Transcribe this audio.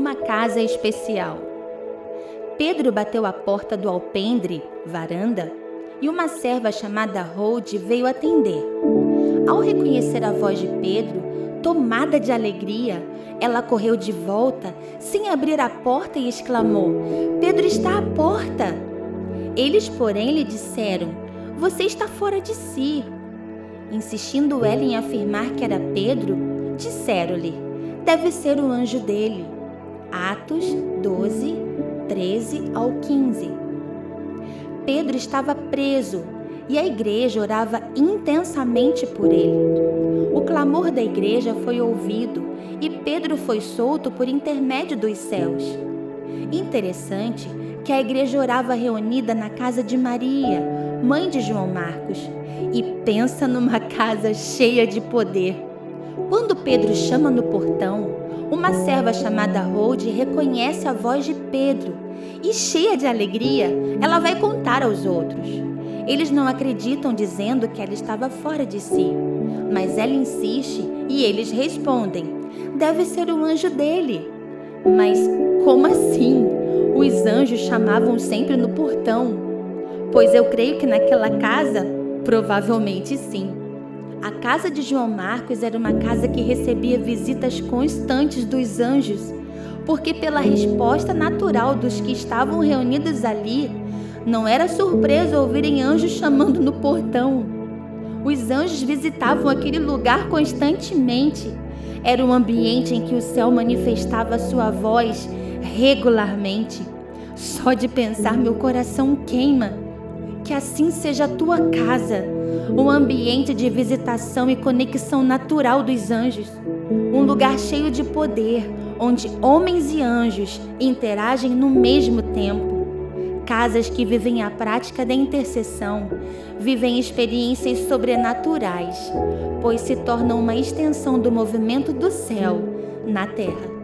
uma casa especial. Pedro bateu a porta do alpendre, varanda, e uma serva chamada Rode veio atender. Ao reconhecer a voz de Pedro, tomada de alegria, ela correu de volta, sem abrir a porta e exclamou: Pedro está à porta! Eles, porém, lhe disseram: Você está fora de si. Insistindo ela em afirmar que era Pedro, disseram-lhe: Deve ser o anjo dele. Atos 12, 13 ao 15. Pedro estava preso e a igreja orava intensamente por ele. O clamor da igreja foi ouvido e Pedro foi solto por intermédio dos céus. Interessante que a igreja orava reunida na casa de Maria, mãe de João Marcos, e pensa numa casa cheia de poder. Quando Pedro chama no portão, uma serva chamada Rode reconhece a voz de Pedro e, cheia de alegria, ela vai contar aos outros. Eles não acreditam dizendo que ela estava fora de si, mas ela insiste e eles respondem: deve ser o anjo dele. Mas como assim? Os anjos chamavam sempre no portão. Pois eu creio que naquela casa, provavelmente sim. A casa de João Marcos era uma casa que recebia visitas constantes dos anjos, porque, pela resposta natural dos que estavam reunidos ali, não era surpresa ouvirem anjos chamando no portão. Os anjos visitavam aquele lugar constantemente. Era um ambiente em que o céu manifestava sua voz regularmente. Só de pensar, meu coração queima. Que assim seja a tua casa um ambiente de visitação e conexão natural dos anjos, um lugar cheio de poder, onde homens e anjos interagem no mesmo tempo. Casas que vivem a prática da intercessão, vivem experiências sobrenaturais, pois se tornam uma extensão do movimento do céu na terra.